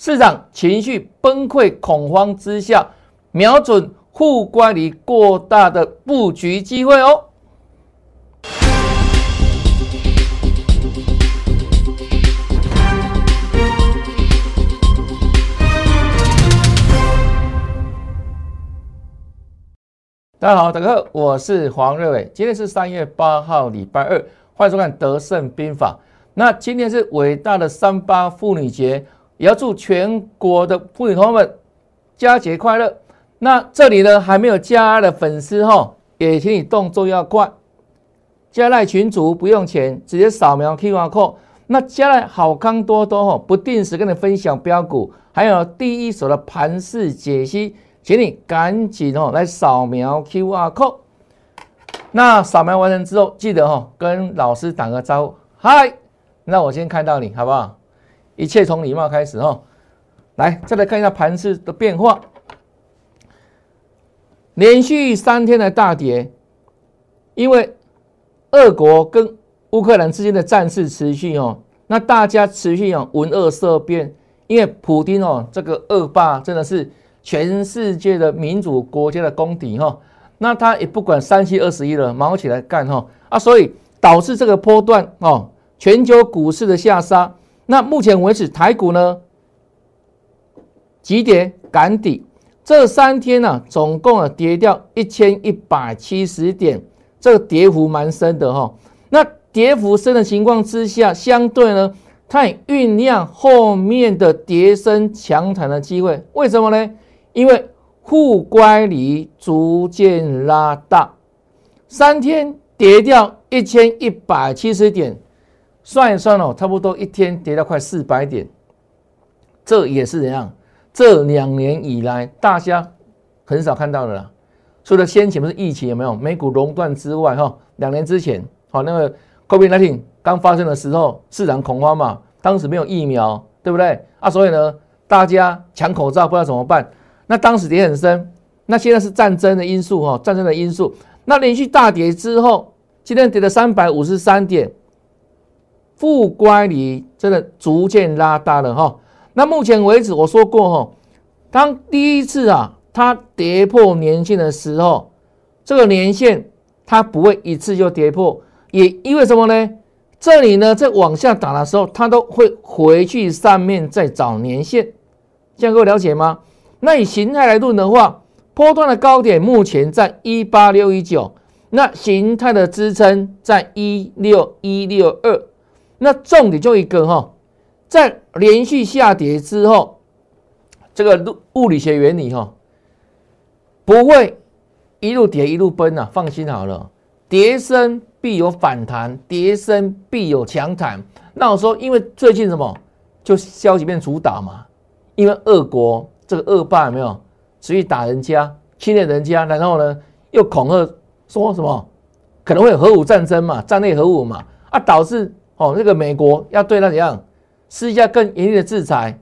市场情绪崩溃恐慌之下，瞄准互关离过大的布局机会哦。大家好，大家好，我是黄瑞伟。今天是三月八号，礼拜二，欢迎收看《德胜兵法》。那今天是伟大的三八妇女节，也要祝全国的妇女同胞们佳节快乐。那这里呢，还没有加的粉丝哈，也请你动作要快，加赖群主不用钱，直接扫描 QR code。那加赖好康多多哈，不定时跟你分享标股，还有第一手的盘势解析。请你赶紧哦来扫描 QR code，那扫描完成之后，记得哈跟老师打个招呼，嗨，那我先看到你好不好？一切从礼貌开始哈。来，再来看一下盘势的变化，连续三天的大跌，因为俄国跟乌克兰之间的战事持续哦，那大家持续哦闻恶色变，因为普京哦这个恶霸真的是。全世界的民主国家的公敌哈，那他也不管三七二十一了，毛起来干哈啊！所以导致这个波段哦，全球股市的下杀。那目前为止，台股呢急跌赶底，这三天呢总共啊跌掉一千一百七十点，这个跌幅蛮深的哈。那跌幅深的情况之下，相对呢，它也酝酿后面的跌升强弹的机会。为什么呢？因为沪乖离逐渐拉大，三天跌掉一千一百七十点，算一算哦，差不多一天跌到快四百点，这也是怎样？这两年以来大家很少看到的啦。除了先前不是疫情有没有美股熔断之外，哈，两年之前，好那个 COVID-19 刚发生的时候，市场恐慌嘛，当时没有疫苗，对不对？啊，所以呢，大家抢口罩，不知道怎么办。那当时跌很深，那现在是战争的因素哈，战争的因素。那连续大跌之后，今天跌了三百五十三点，负乖离真的逐渐拉大了哈。那目前为止我说过哈，当第一次啊它跌破年线的时候，这个年线它不会一次就跌破，也因为什么呢？这里呢在往下打的时候，它都会回去上面再找年线，这样各位了解吗？那以形态来论的话，波段的高点目前在一八六一九，那形态的支撑在一六一六二。那重点就一个哈，在连续下跌之后，这个物物理学原理哈，不会一路跌一路崩呐，放心好了，跌升必有反弹，跌升必有强弹。那我说，因为最近什么，就消息面主导嘛，因为俄国。这个恶霸有没有持续打人家、侵略人家，然后呢又恐吓说什么可能会有核武战争嘛、战略核武嘛啊，导致哦那个美国要对他怎样施加更严厉的制裁，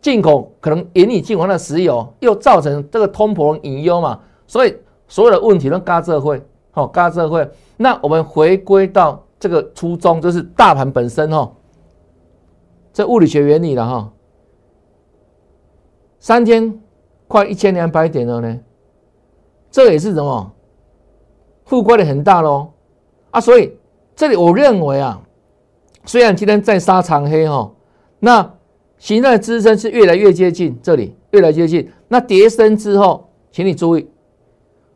进口可能严厉进口的石油，又造成这个通膨隐忧嘛，所以所有的问题都嘎这会，好嘎这会。那我们回归到这个初衷，就是大盘本身哈，这物理学原理了哈。三天快一千两百点了呢，这也是什么？负亏的很大喽啊！所以这里我认为啊，虽然今天在杀长黑哈，那形态支撑是越来越接近这里，越来越接近。那跌升之后，请你注意，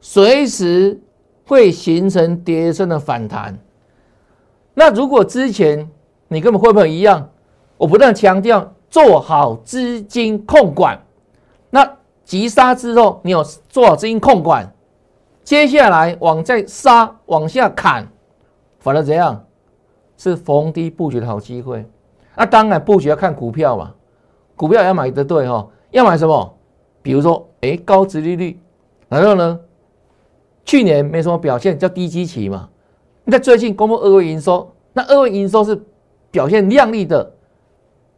随时会形成跌升的反弹。那如果之前你跟我们会不会一样？我不断强调做好资金控管。那急杀之后，你有做好资金控管，接下来往再杀往下砍，反而怎样？是逢低布局的好机会。那当然布局要看股票嘛，股票要买的对哈，要买什么？比如说，哎，高值利率，然后呢，去年没什么表现，叫低基期嘛。那最近公布二位营收，那二位营收是表现亮丽的，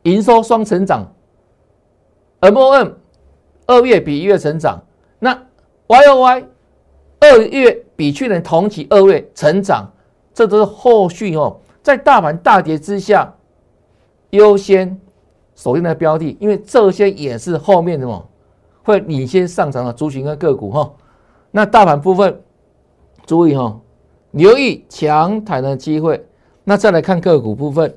营收双成长，M O M。二月比一月成长，那 Y O Y 二月比去年同期二月成长，这都是后续哦，在大盘大跌之下，优先锁定的标的，因为这些也是后面什么会领先上涨的族群跟个股哈。那大盘部分注意哈，留意强弹的机会。那再来看个股部分，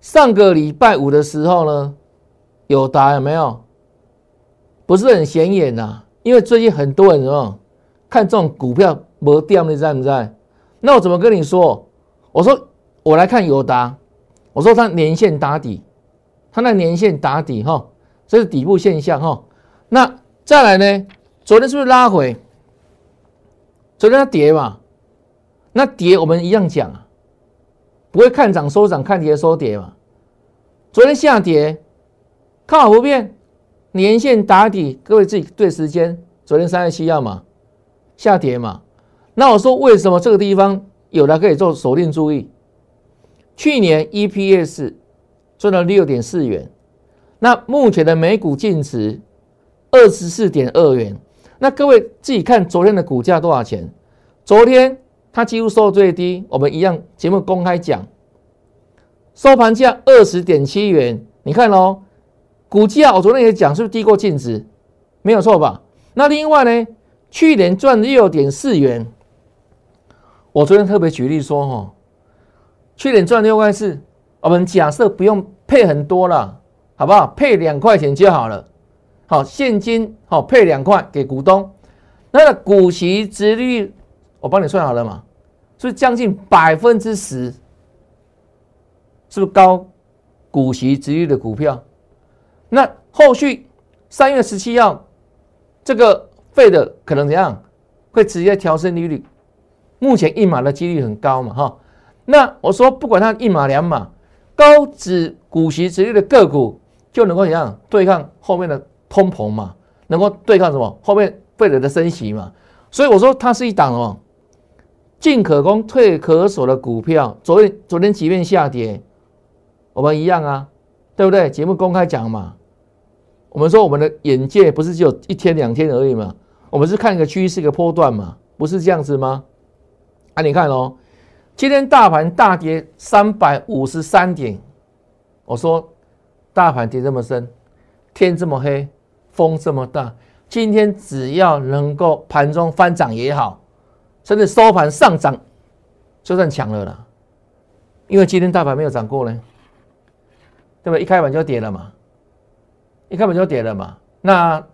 上个礼拜五的时候呢，有答有没有？不是很显眼呐，因为最近很多人什么看这种股票没掉，你在不在？那我怎么跟你说？我说我来看友达，我说它年线打底，它那年线打底哈，这是底部现象哈。那再来呢？昨天是不是拉回？昨天它跌嘛？那跌我们一样讲啊，不会看涨收涨，看跌收跌嘛。昨天下跌，看好不变，年线打底，各位自己对时间。昨天三月七号嘛，下跌嘛。那我说为什么这个地方有的可以做锁定注意？去年 EPS 赚了六点四元，那目前的每股净值二十四点二元。那各位自己看昨天的股价多少钱？昨天。它几乎收最低，我们一样节目公开讲，收盘价二十点七元。你看哦，股价我昨天也讲，是不是低过净值？没有错吧？那另外呢，去年赚六点四元，我昨天特别举例说，哈，去年赚六块四，我们假设不用配很多了，好不好？配两块钱就好了。好，现金好配两块给股东，那股息值率。我帮你算好了嘛，是将近百分之十，是不是高股息值率的股票？那后续三月十七号这个费的可能怎样？会直接调升利率？目前一码的几率很高嘛，哈。那我说不管它一码两码，高值股息之类的个股就能够怎样对抗后面的通膨嘛？能够对抗什么？后面费的的升息嘛？所以我说它是一档哦。进可攻退可守的股票，昨天昨天即便下跌，我们一样啊，对不对？节目公开讲嘛，我们说我们的眼界不是只有一天两天而已嘛，我们是看一个趋势一个波段嘛，不是这样子吗？啊，你看哦，今天大盘大跌三百五十三点，我说大盘跌这么深，天这么黑，风这么大，今天只要能够盘中翻涨也好。甚至收盘上涨，就算强了啦，因为今天大盘没有涨过呢，对不对？一开盘就跌了嘛，一开盘就跌了嘛，那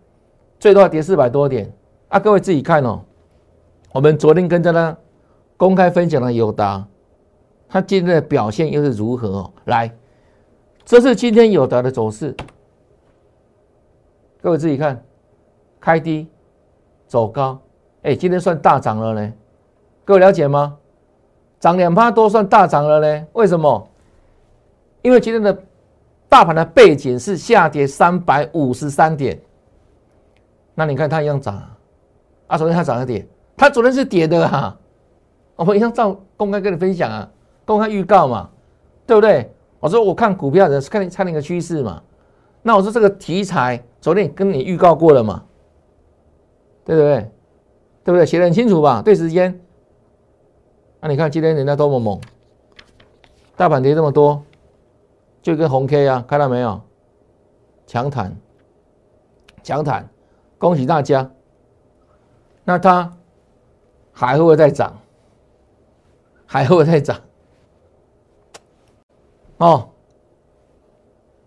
最多要跌四百多点啊！各位自己看哦，我们昨天跟着呢公开分享的友达，它今天的表现又是如何？来，这是今天友达的走势，各位自己看，开低走高，哎，今天算大涨了呢。各位了解吗？涨两趴多算大涨了呢？为什么？因为今天的大盘的背景是下跌三百五十三点。那你看它一样涨啊？昨天它涨了点，它昨天是跌的哈。我们一样照公开跟你分享啊，公开预告嘛，对不对？我说我看股票的是看看那个趋势嘛。那我说这个题材昨天跟你预告过了嘛，对不对？对不对？写的很清楚吧？对时间。那你看今天人家多么猛，大盘跌这么多，就跟红 K 啊，看到没有？强弹，强弹，恭喜大家。那它还会不会再涨？还会再涨？哦，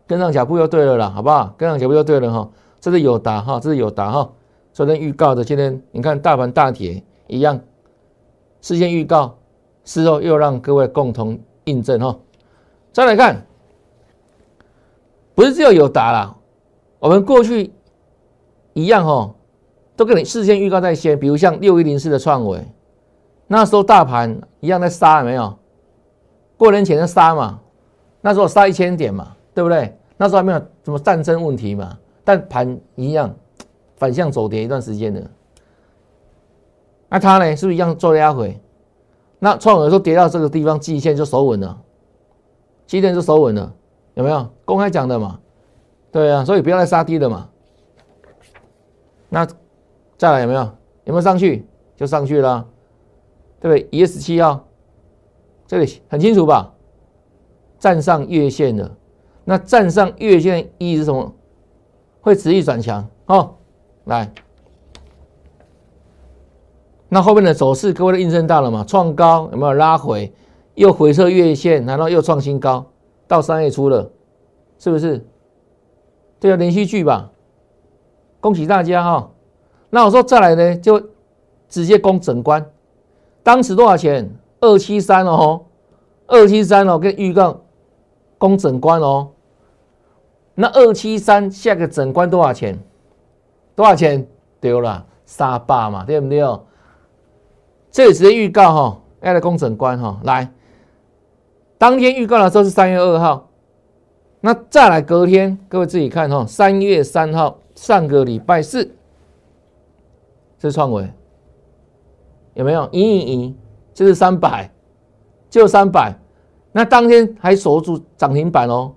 跟上脚步就对了啦，好不好？跟上脚步就对了哈。这是有答哈，这是有答哈。昨天预告的，今天你看大盘大跌一样，事先预告。事后又让各位共同印证哈，再来看，不是只有有答啦，我们过去一样哈，都跟你事先预告在先，比如像六一零四的创维，那时候大盘一样在杀，没有？过年前在杀嘛，那时候杀一千点嘛，对不对？那时候还没有什么战争问题嘛，但盘一样反向走跌一段时间的，那它呢，是不是一样做压回？那创有时候跌到这个地方，季线就守稳了，季线就守稳了，有没有公开讲的嘛？对啊，所以不要再杀低了嘛。那再来有没有？有没有上去？就上去了，对不对？一月十七号，这里很清楚吧？站上月线了。那站上月线意义是什么？会持续转强哦。来，那后面的走势各位都印证到了嘛？创高有没有拉回？又回撤月线，然后又创新高，到三月初了，是不是？这个连续剧吧。恭喜大家哈。那我说再来呢，就直接攻整关。当时多少钱？二七三哦，二七三哦，跟预告攻整关哦。那二七三下个整关多少钱？多少钱？丢了三百嘛，对不对？这里直接预告哈，要来攻整关哈。来，当天预告的时候是三月二号，那再来隔天，各位自己看哈，三月三号，上个礼拜四，这是创维，有没有？一一一，这是三百，就三百。那当天还守住涨停板哦，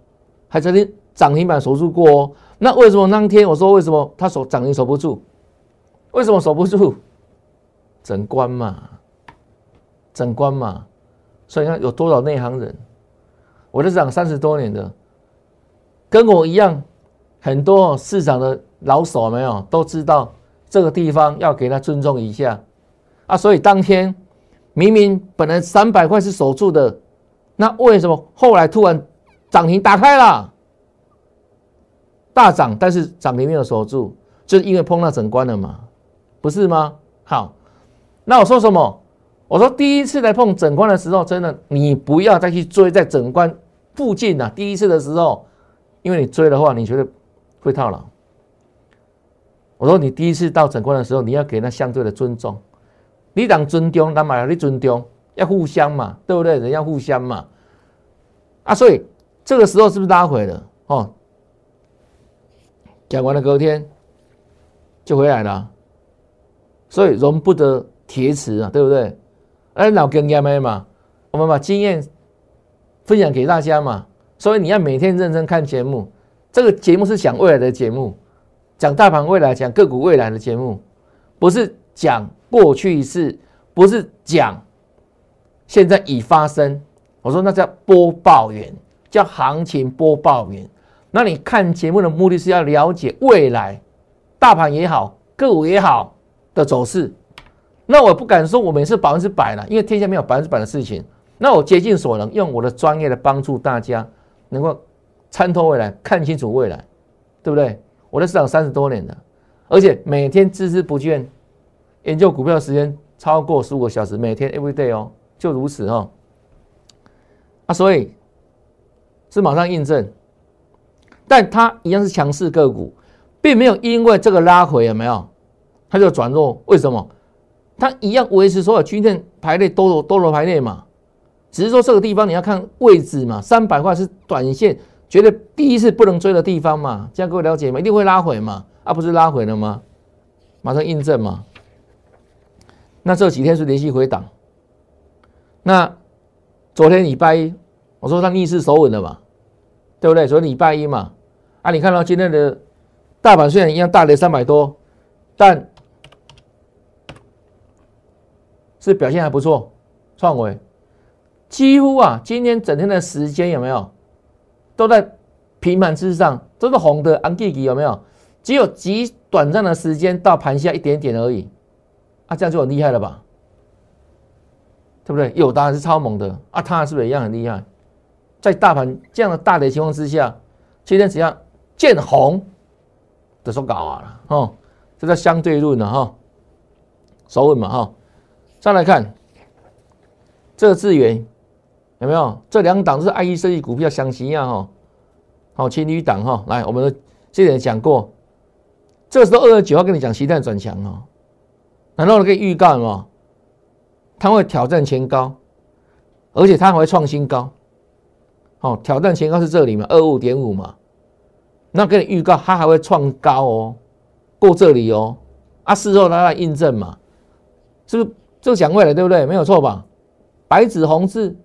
还曾经。涨停板守住过哦，那为什么当天我说为什么它守涨停守不住？为什么守不住？整关嘛，整关嘛，所以你看有多少内行人，我这涨三十多年的，跟我一样，很多市场的老手没有都知道这个地方要给他尊重一下啊，所以当天明明本来三百块是守住的，那为什么后来突然涨停打开了？大涨，但是涨停没有守住，就是因为碰到整关了嘛，不是吗？好，那我说什么？我说第一次来碰整关的时候，真的你不要再去追在整关附近啊。第一次的时候，因为你追的话，你觉得会套牢。我说你第一次到整关的时候，你要给他相对的尊重，你当尊重，那嘛要你尊重，要互相嘛，对不对？人要互相嘛。啊，所以这个时候是不是拉回了？哦。讲完了，隔天就回来了，所以容不得铁齿啊，对不对？哎，老经验没嘛？我们把经验分享给大家嘛。所以你要每天认真看节目，这个节目是讲未来的节目，讲大盘未来、讲个股未来的节目，不是讲过去是，不是讲现在已发生。我说那叫播报员，叫行情播报员。那你看节目的目的是要了解未来大盘也好，个股也好的走势。那我不敢说我们是百分之百了，因为天下没有百分之百的事情。那我竭尽所能，用我的专业来帮助大家，能够参透未来，看清楚未来，对不对？我在市场三十多年了，而且每天孜孜不倦研究股票时间超过十五个小时，每天 every day 哦，就如此哦。啊，所以是马上印证。但它一样是强势个股，并没有因为这个拉回有没有，它就转弱。为什么？它一样维持所有均线排列多头多头排列嘛，只是说这个地方你要看位置嘛。三百块是短线觉得第一次不能追的地方嘛，这样各位了解吗？一定会拉回嘛，啊不是拉回了吗？马上印证嘛。那这几天是连续回档，那昨天礼拜一我说它逆势守稳了嘛，对不对？昨天礼拜一嘛。啊，你看到今天的大盘虽然一样大跌三百多，但是表现还不错，创维几乎啊，今天整天的时间有没有都在平盘之上，都是红的，安吉吉有没有？只有极短暂的时间到盘下一点点而已，啊，这样就很厉害了吧？对不对？有当然是超猛的啊，它是不是一样很厉害？在大盘这样的大跌情况之下，今天只要见红的说搞啊了哦，这叫相对论了哈，手稳嘛哈。再来看这个资源有没有？这两档是 I E 设计股票相齐啊哈，好情侣档哈。来，我们之前讲过，这个时候二月九号跟你讲期待转强哦，难道可以预告吗？它会挑战前高，而且它还会创新高。好，挑战前高是这里嘛，二五点五嘛。那给你预告，它还会创高哦，过这里哦，啊，事后拿来印证嘛，是不是就讲未来对不对？没有错吧？白纸红字，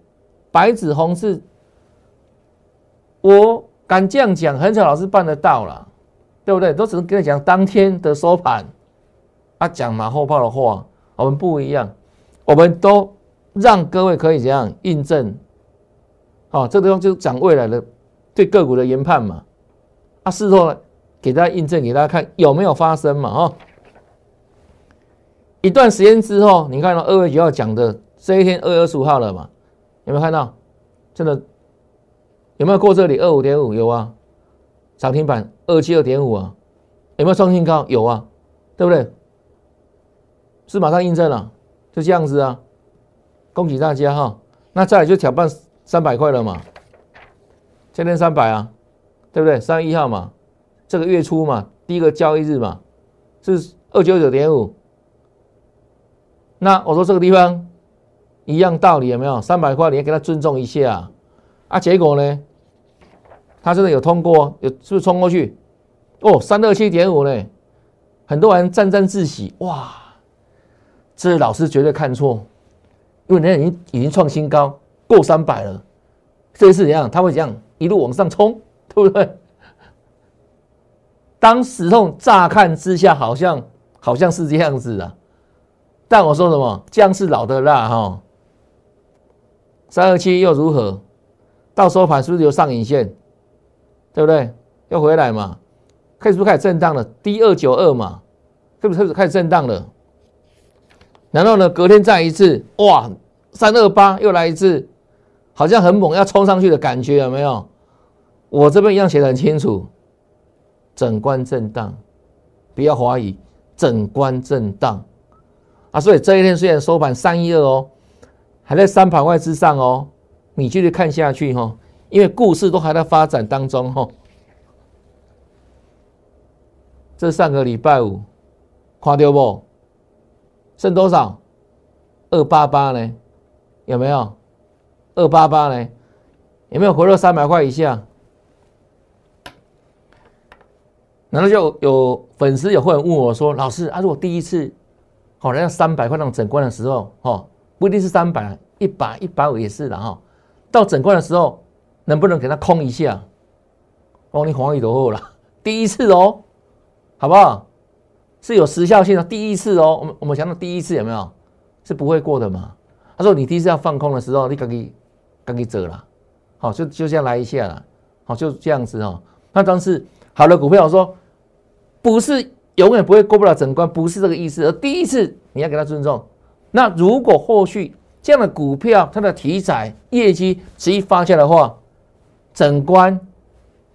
白纸红字，我敢这样讲，很少老师办得到了，对不对？都只能跟你讲当天的收盘，啊，讲马后炮的话，我们不一样，我们都让各位可以怎样印证，哦，这个地方就是讲未来的对个股的研判嘛。啊，事后给大家印证，给大家看有没有发生嘛？哦，一段时间之后，你看到二月九号讲的这一天，二月二十五号了嘛？有没有看到？真的有没有过这里？二五点五有啊，涨停板二七二点五啊，有没有创新高？有啊，对不对？是马上印证了，就这样子啊！恭喜大家哈！那再来就挑战三百块了嘛？今天三百啊，对不对？三月一号嘛，这个月初嘛，第一个交易日嘛，是二九九点五。那我说这个地方一样道理有没有？三百块你要给他尊重一下啊！结果呢，他真的有通过，有是不是冲过去？哦，三二七点五呢，很多人沾沾自喜哇！这老师绝对看错，因为人家已经已经创新高过三百了，这一次怎样？他会怎样一路往上冲，对不对？当时痛乍看之下好像好像是这样子的，但我说什么？姜是老的辣哈。三二七又如何？到收盘是不是有上影线？对不对？要回来嘛？开始不开始震荡了？D 二九二嘛，是不是开始开始震荡了？然后呢？隔天再一次，哇，三二八又来一次，好像很猛，要冲上去的感觉，有没有？我这边一样写的很清楚，整关震荡，不要怀疑，整关震荡啊！所以这一天虽然收盘三一二哦，还在三百块之上哦，你继续看下去哈，因为故事都还在发展当中哈。这上个礼拜五，看到不？剩多少？二八八呢？有没有？二八八呢？有没有回落三百块以下？难道就有粉丝有会问我说：“老师啊，如果第一次，好像三百块那种整关的时候，哦，不一定是三百，一百、一百五也是的哈。到整关的时候，能不能给它空一下？哦，你黄宇都好了，第一次哦，好不好？”是有时效性的，第一次哦，我们我们想到第一次有没有是不会过的嘛？他说你第一次要放空的时候，你赶紧赶紧走了，好就就这样来一下了，好就这样子哦。那当时好的股票，我说不是永远不会过不了整关，不是这个意思，而第一次你要给他尊重。那如果后续这样的股票它的题材业绩持续发酵的话，整关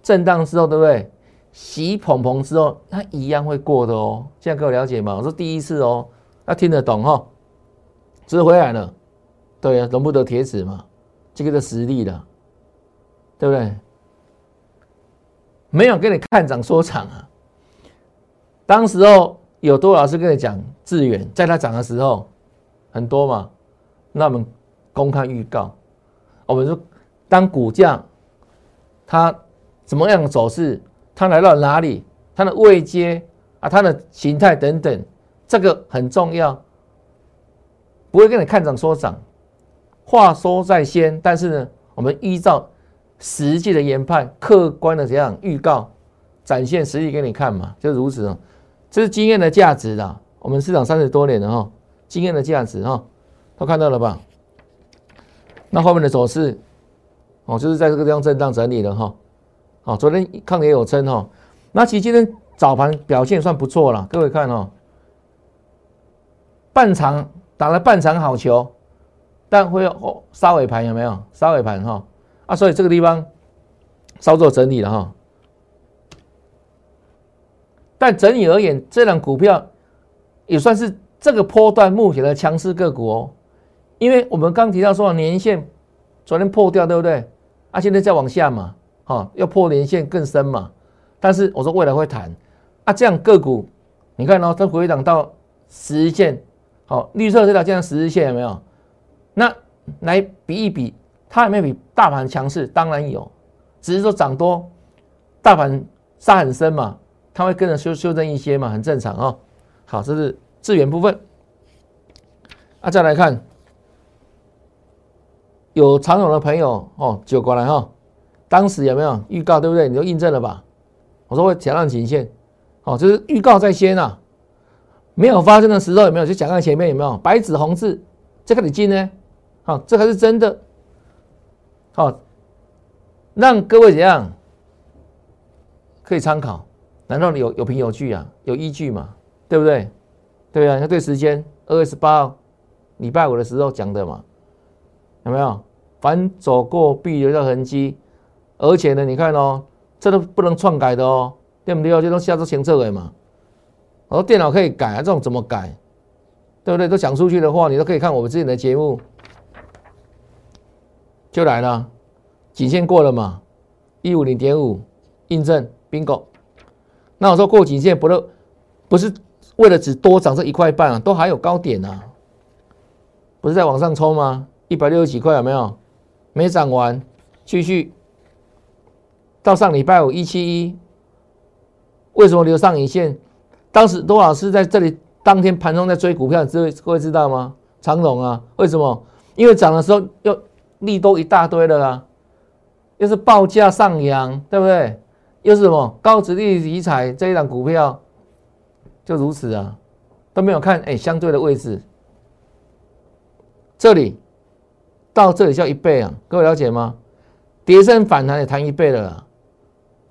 震荡之后，对不对？洗捧捧之后，它一样会过的哦。现在各位了解吗？我说第一次哦，要听得懂哈。值回来了，对啊，容不得铁齿嘛，这个的实力的，对不对？没有跟你看涨说涨啊。当时候有多老师跟你讲志远，在它涨的时候很多嘛，那我们公开预告，我们说当股价它怎么样走势？它来到哪里？它的位阶啊，它的形态等等，这个很重要。不会跟你看涨说涨，话说在先，但是呢，我们依照实际的研判，客观的这样预告，展现实力给你看嘛，就如此哦。这是经验的价值的，我们市场三十多年了哈，经验的价值哈，都看到了吧？那后面的走势，哦，就是在这个地方震荡整理了哈。好，昨天抗跌有撑哈，那其实今天早盘表现算不错了。各位看哦，半场打了半场好球，但会有杀尾盘有没有？杀尾盘哈啊，所以这个地方稍作整理了哈。但整体而言，这档股票也算是这个波段目前的强势个股哦，因为我们刚提到说年线昨天破掉，对不对？啊，现在再往下嘛。哦，要破连线更深嘛？但是我说未来会谈啊，这样个股，你看哦，它回档到十日线，好，绿色这条这样十日线有没有？那来比一比，它有没有比大盘强势？当然有，只是说涨多，大盘杀很深嘛，它会跟着修修正一些嘛，很正常哦。好，这是资源部分。啊，再来看，有长友的朋友哦，就过来哈。当时有没有预告，对不对？你就印证了吧？我说会挑战颈线，哦，就是预告在先啊。没有发生的时候有没有？就讲在前面有没有？白纸红字，这个你进呢？好，这才是真的。好，让各位怎样可以参考？难道你有有凭有据啊？有依据嘛？对不对？对啊，你看对时间二月十八号礼拜五的时候讲的嘛，有没有？凡走过必留下痕迹，而且呢，你看哦，这都不能篡改的哦，对不对？这都下周前测的嘛。我说电脑可以改啊，这种怎么改？对不对？都讲出去的话，你都可以看我们之前的节目，就来了，颈线过了嘛，一五零点五印证 bingo。那我说过颈线不是不是为了只多涨这一块半啊，都还有高点啊，不是在往上冲吗？一百六十几块有没有？没涨完，继续到上礼拜五一七一，为什么留上影线？当时多老师在这里。当天盘中在追股票，各位各位知道吗？长龙啊，为什么？因为涨的时候又利多一大堆了啊，又是报价上扬，对不对？又是什么高值利率题材这一档股票，就如此啊，都没有看哎相对的位置，这里到这里叫一倍啊，各位了解吗？跌升反弹也弹一倍了啊，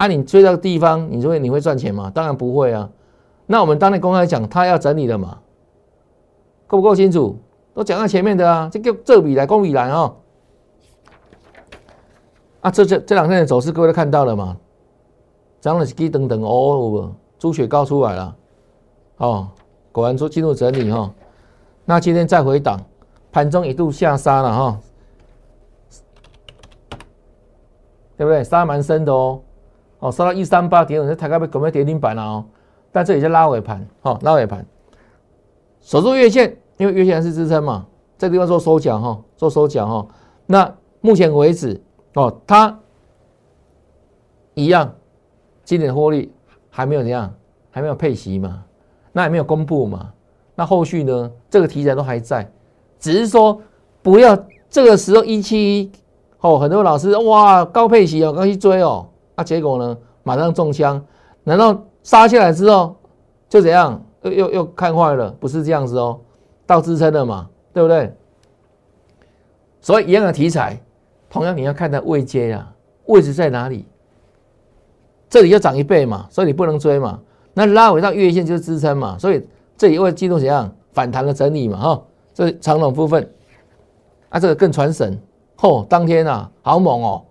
啊你追到地方，你说你会赚钱吗？当然不会啊。那我们当年公开讲，他要整理了嘛？够不够清楚？都讲在前面的啊，这个这笔来公笔来哦。啊，这这这两天的走势，各位都看到了嘛？涨了几等等哦，猪血高出来了，哦，果然说进入整理哈。那今天再回档，盘中一度下杀了哈，对不对？杀蛮深的哦，哦，杀到一三八点五，这抬高被准备跌停板了哦。但这里是拉尾盘，好，拉尾盘，守住月线，因为月线是支撑嘛，这地方做收脚哈，做收脚哈。那目前为止，哦，它一样，今年的获利还没有怎样，还没有配息嘛，那也没有公布嘛。那后续呢，这个题材都还在，只是说不要这个时候一七一，哦，很多老师哇高配息哦，刚去追哦，那结果呢，马上中枪，难道？杀下来之后就怎样？又又又看坏了，不是这样子哦，到支撑了嘛，对不对？所以一样的题材，同样你要看它位阶啊，位置在哪里？这里要涨一倍嘛，所以你不能追嘛。那拉回到月线就是支撑嘛，所以这里会进入怎样反弹的整理嘛？哈，这长龙部分啊，这个更传神哦。当天啊，好猛哦！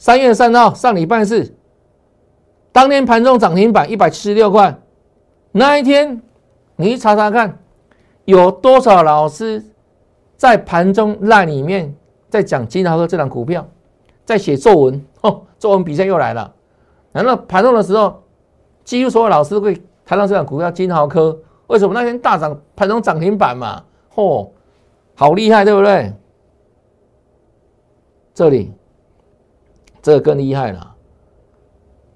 三月三号上礼拜四。当天盘中涨停板一百七十六块，那一天你去查查看，有多少老师在盘中赖里面在讲金豪科这档股票，在写作文哦，作文比赛又来了。难道盘中的时候，几乎所有老师会谈到这档股票金豪科？为什么那天大涨，盘中涨停板嘛？嚯，好厉害，对不对？这里，这个更厉害了。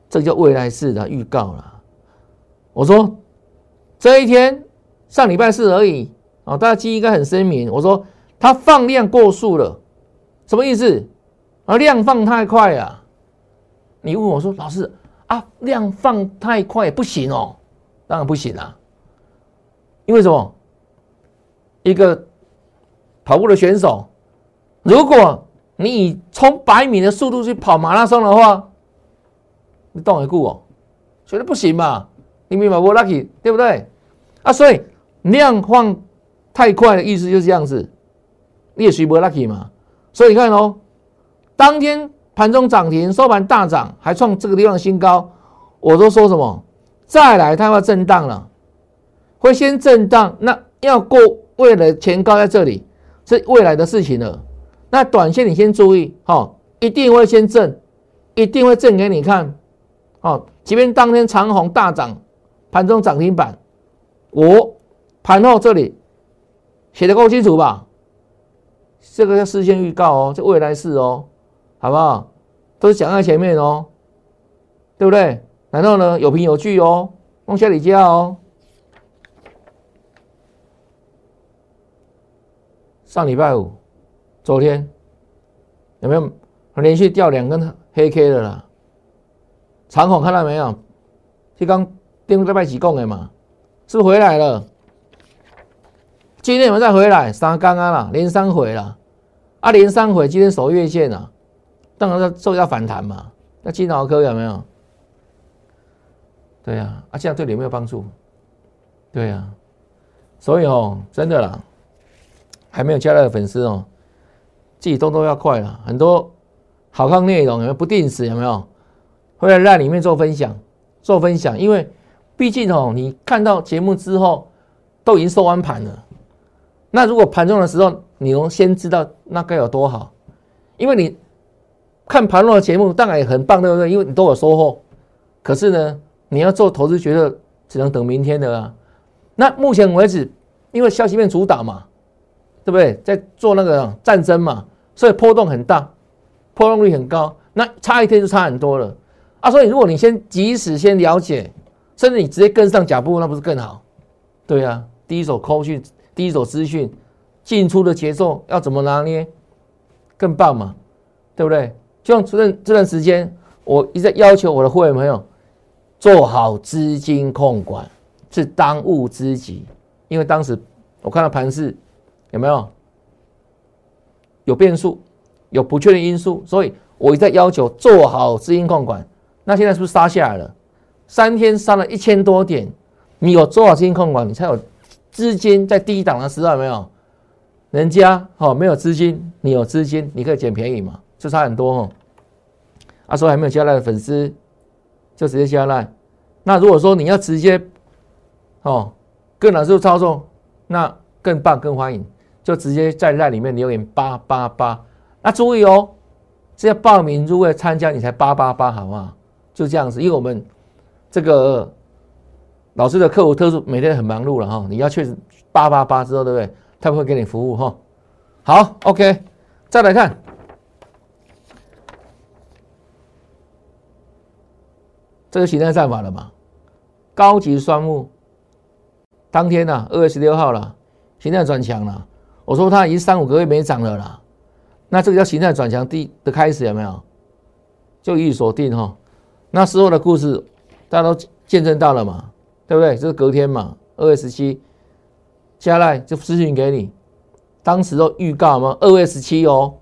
这叫未来式的预告了。我说这一天上礼拜四而已啊，大家记忆应该很鲜明。我说它放量过速了，什么意思？啊，量放太快啊！你问我说，老师啊，量放太快不行哦，当然不行啊。因为什么？一个跑步的选手，如果你以冲百米的速度去跑马拉松的话，你动一股哦，觉得不行嘛？你明白不？Lucky 对不对？啊，所以量放太快的意思就是这样子，你也随不 Lucky 嘛？所以你看哦，当天盘中涨停，收盘大涨，还创这个地方新高。我都说什么？再来它要震荡了，会先震荡，那要过未来前高在这里，是未来的事情了。那短线你先注意哈，一定会先震，一定会震给你看。哦，即便当天长虹大涨，盘中涨停板，我盘后这里写的够清楚吧？这个要事先预告哦，这未来事哦，好不好？都是讲在前面哦，对不对？然后呢，有凭有据哦，往下里加哦。上礼拜五，昨天有没有连续掉两根黑 K 的啦？长虹看到没有？就刚电在卖几共的嘛，是不是回来了？今天有没有再回来？三刚啊啦，连三回了，啊连三回，今天守月线啊，当然要做要反弹嘛。那金豪科有没有？对呀，啊，这样对你有没有帮助？对呀，所以哦，真的啦，还没有加入的粉丝哦，自己动作要快了。很多好看内容有没有不定时有没有？会在那里面做分享，做分享，因为毕竟哦，你看到节目之后都已经收完盘了。那如果盘中的时候你能先知道，那该有多好？因为你看盘中的节目当然也很棒，对不对？因为你都有收获。可是呢？你要做投资决策，只能等明天的啊。那目前为止，因为消息面主导嘛，对不对？在做那个战争嘛，所以波动很大，波动率很高。那差一天就差很多了啊。所以如果你先即使先了解，甚至你直接跟上脚步，那不是更好？对呀，第一手扣讯，第一手资讯，进出的节奏要怎么拿捏，更棒嘛，对不对？就像这段这段时间，我一直在要求我的会员朋友。做好资金控管是当务之急，因为当时我看到盘市有没有有变数、有不确定因素，所以我一再要求做好资金控管。那现在是不是杀下来了？三天杀了一千多点，你有做好资金控管，你才有资金在低档的时候有没有？人家哦没有资金，你有资金，你可以捡便宜嘛，就差很多哦。啊，说还没有加来的粉丝。就直接加来。那如果说你要直接哦跟老师操作，那更棒更欢迎，就直接在那里面留言八八八。那注意哦，是要报名入会参加，你才八八八，好不好？就这样子，因为我们这个老师的客户特殊，每天很忙碌了哈。你要确实八八八之后，对不对？他们会给你服务哈。好，OK，再来看。这个形态战法了嘛？高级双木当天呢，二月十六号了，形态转强了。我说它已经三五个月没涨了啦，那这个叫形态转强第的开始有没有？就一锁定哈。那时候的故事大家都见证到了嘛，对不对？就是隔天嘛，二月十七，加赖就私信给你，当时都预告嘛，二月十七哦，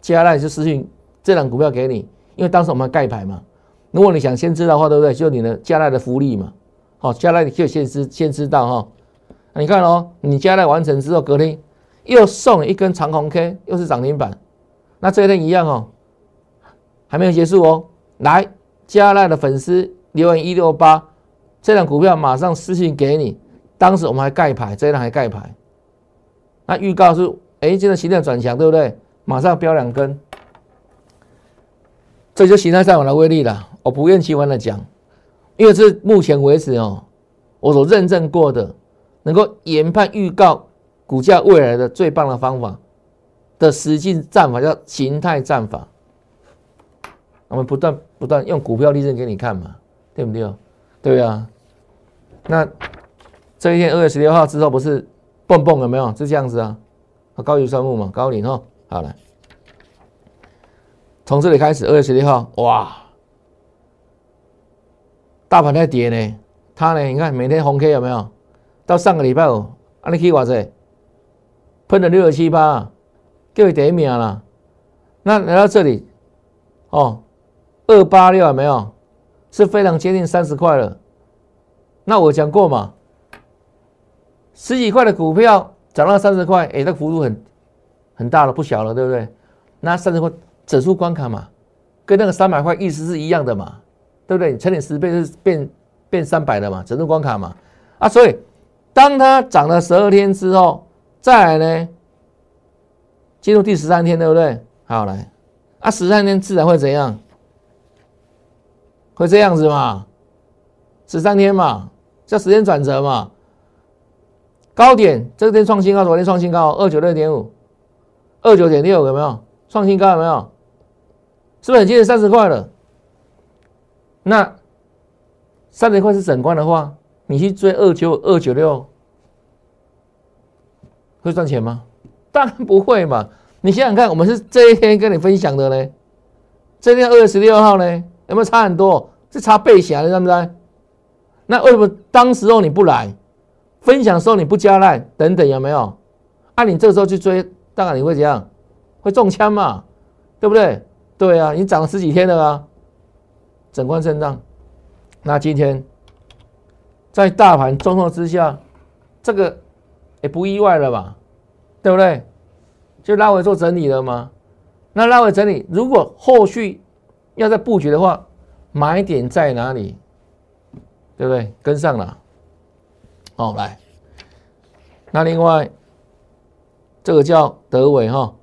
加赖就私信这档股票给你，因为当时我们盖牌嘛。如果你想先知道的话，对不对？就你的加赖的福利嘛。好，加赖你就先知先知道哈。你看哦，你加赖完成之后，隔天又送一根长红 K，又是涨停板。那这一天一样哦，还没有结束哦。来，加赖的粉丝留言一六八，这档股票马上私信给你。当时我们还盖牌，这一档还盖牌。那预告是，哎，现在形态转强，对不对？马上飙两根。这就形态上网的威力了。我不厌其烦的讲，因为这目前为止哦，我所认证过的能够研判预告股价未来的最棒的方法的实际战法，叫形态战法。我们不断不断用股票例证给你看嘛，对不对？对啊。那这一天二月十六号之后不是蹦蹦有没有？是这样子啊，高于三木嘛，高领哦，好了。从这里开始，二月十六号，哇，大盘在跌呢，它呢，你看每天红 K 有没有？到上个礼拜五，啊，你去哇塞，喷了六十七八，叫你第一名了。那来到这里，哦，二八六有没有？是非常接近三十块了。那我讲过嘛，十几块的股票涨到三十块，哎，那幅度很很大了，不小了，对不对？那三十块。整数关卡嘛，跟那个三百块意思是一样的嘛，对不对？乘以十倍是变变三百的嘛，整数关卡嘛。啊，所以当它涨了十二天之后，再来呢，进入第十三天，对不对？好来，啊，十三天自然会怎样？会这样子嘛？十三天嘛，叫时间转折嘛。高点这天创新高，昨天创新高，二九六点五，二九点六有没有创新高？有没有？是不是很接近三十块了？那三十块是整关的话，你去追二九二九六，会赚钱吗？当然不会嘛！你想想看，我们是这一天跟你分享的呢，这天二月十六号呢，有没有差很多？是差倍侠，你知不对？那为什么当时候你不来分享的时候你不加赖等等有没有？啊，你这个时候去追，当然你会怎样？会中枪嘛？对不对？对啊，你涨了十几天了啊，整关震荡。那今天在大盘重挫之下，这个也不意外了吧？对不对？就拉回做整理了吗？那拉回整理，如果后续要再布局的话，买点在哪里？对不对？跟上了。好，来。那另外，这个叫德伟哈，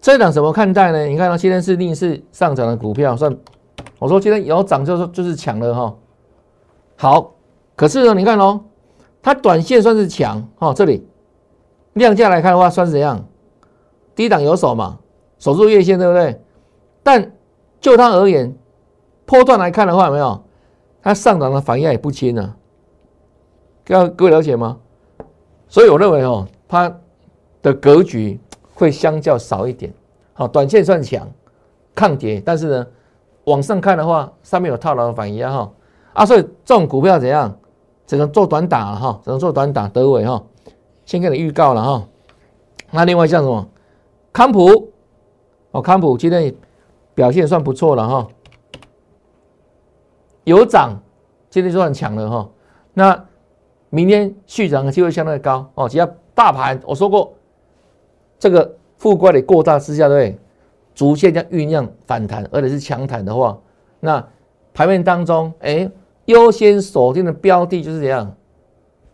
这档怎么看待呢？你看到今天是逆势上涨的股票，算我说今天有涨就是就是强了哈。好，可是呢，你看哦，它短线算是强哈，这里量价来看的话，算是怎样？低档有手嘛，守住月线对不对？但就它而言，波段来看的话，有没有？它上涨的反应也不轻啊。各各位了解吗？所以我认为哦，它的格局会相较少一点。好，短线算强，抗跌，但是呢，往上看的话，上面有套牢的反应哈。啊，所以这种股票怎样？只能做短打哈，只能做短打。德伟哈，先给你预告了哈。那另外像什么？康普哦，康普今天表现算不错了哈，有涨，今天就算强了哈。那明天续涨的机会相对高哦，只要大盘我说过，这个负乖离过大之下，对，逐渐将酝酿反弹，而且是强弹的话，那盘面当中，哎，优先锁定的标的就是这样，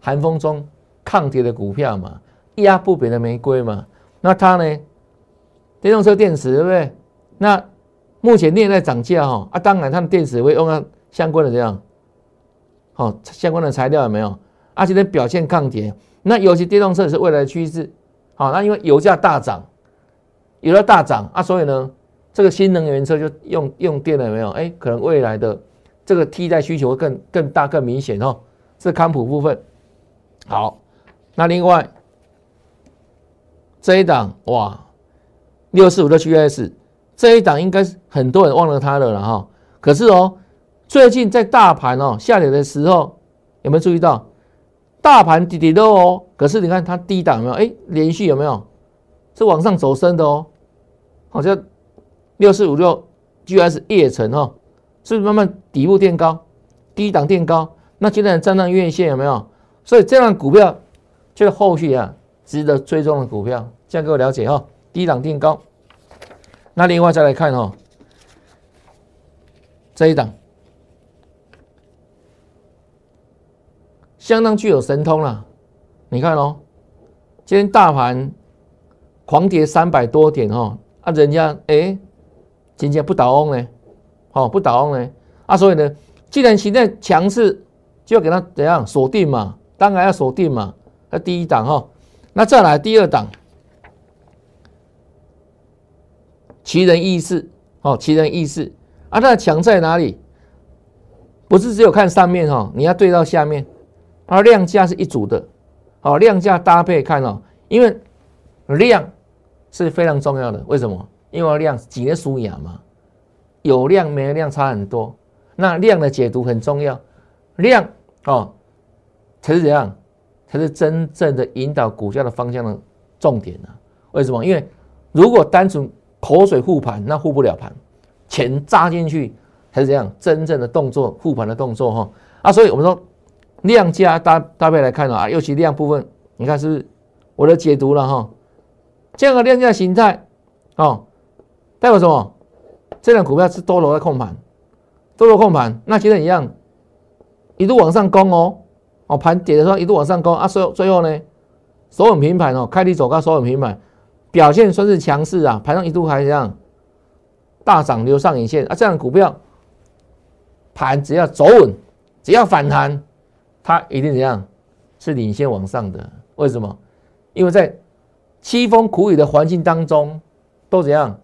寒风中抗跌的股票嘛，压不扁的玫瑰嘛，那它呢？电动车电池对不对？那目前链在涨价哈啊，当然它的电池会用到相关的这样，好相关的材料有没有？而且呢表现抗跌，那尤其电动车是未来的趋势，好，那因为油价大涨，油价大涨啊，所以呢这个新能源车就用用电了没有？哎，可能未来的这个替代需求更更大更明显哦。是康普部分好，那另外这一档哇。六四五的 GS 这一档应该是很多人忘了它了了哈。可是哦，最近在大盘哦下跌的时候，有没有注意到大盘跌跌的哦？可是你看它低档有没有？哎，连续有没有？是往上走升的哦。好像六四五六 GS 叶城哈，是不是慢慢底部垫高，低档垫高。那今天站上月线有没有？所以这样股票就是后续啊值得追踪的股票，这样各位了解哈。低档垫高，那另外再来看哦，这一档相当具有神通了。你看哦，今天大盘狂跌三百多点哦，啊，人家哎，今天不倒翁呢，哦，不倒翁呢，啊，所以呢，既然形态强势，就要给它怎样锁定嘛？当然要锁定嘛。那第一档哈，那再来第二档。奇人异事，哦，奇人异事啊，它的强在哪里？不是只有看上面哈，你要对到下面，而量价是一组的，哦，量价搭配看哦，因为量是非常重要的。为什么？因为量几年属雅嘛，有量没量差很多，那量的解读很重要，量哦才是怎样，才是真正的引导股价的方向的重点呢？为什么？因为如果单纯口水护盘那护不了盘，钱扎进去还是这样，真正的动作护盘的动作哈啊，所以我们说量价搭搭配来看啊，尤其量部分，你看是不是我的解读了哈？这样的量价形态哦，代表什么？这两股票是多头在控盘，多头控盘，那其实一样，一路往上攻哦哦，盘跌的时候一路往上攻啊，最最后呢，所有平盘哦，开低走高，所有平盘。表现算是强势啊，盘上一度还这样大涨留上影线啊，这样股票盘只要走稳，只要反弹，它一定怎样是领先往上的？为什么？因为在凄风苦雨的环境当中，都怎样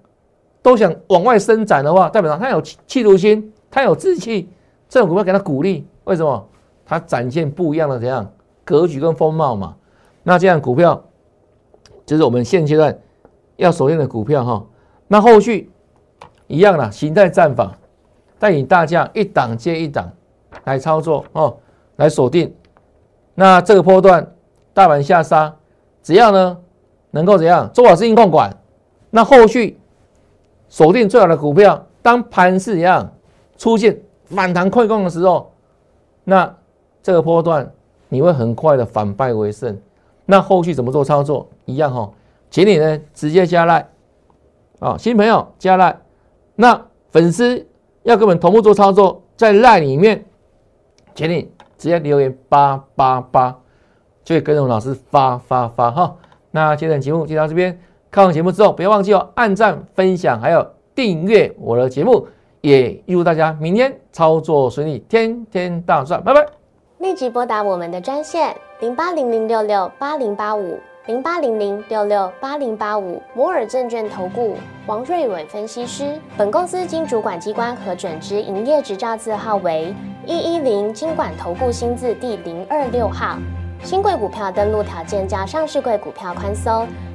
都想往外伸展的话，代表上它有气度心，它有志气，这种股票给它鼓励。为什么？它展现不一样的怎样格局跟风貌嘛？那这样股票。就是我们现阶段要锁定的股票哈，那后续一样的形态战法，带领大家一档接一档来操作哦，来锁定。那这个波段大盘下杀，只要呢能够怎样做好资金控管，那后续锁定最好的股票。当盘势一样出现反弹快攻的时候，那这个波段你会很快的反败为胜。那后续怎么做操作？一样哈，请你呢直接加来啊，新朋友加来。那粉丝要跟我们同步做操作，在赖里面，请你直接留言八八八，就会跟着老师发发发哈。那今天节目就到这边，看完节目之后不要忘记哦，按赞、分享，还有订阅我的节目，也预祝大家明天操作顺利，天天大赚，拜拜。立即拨打我们的专线零八零零六六八零八五零八零零六六八零八五摩尔证券投顾王瑞伟分析师。本公司经主管机关核准之营业执照字号为一一零金管投顾新字第零二六号。新贵股票登录条件较上市贵股票宽松，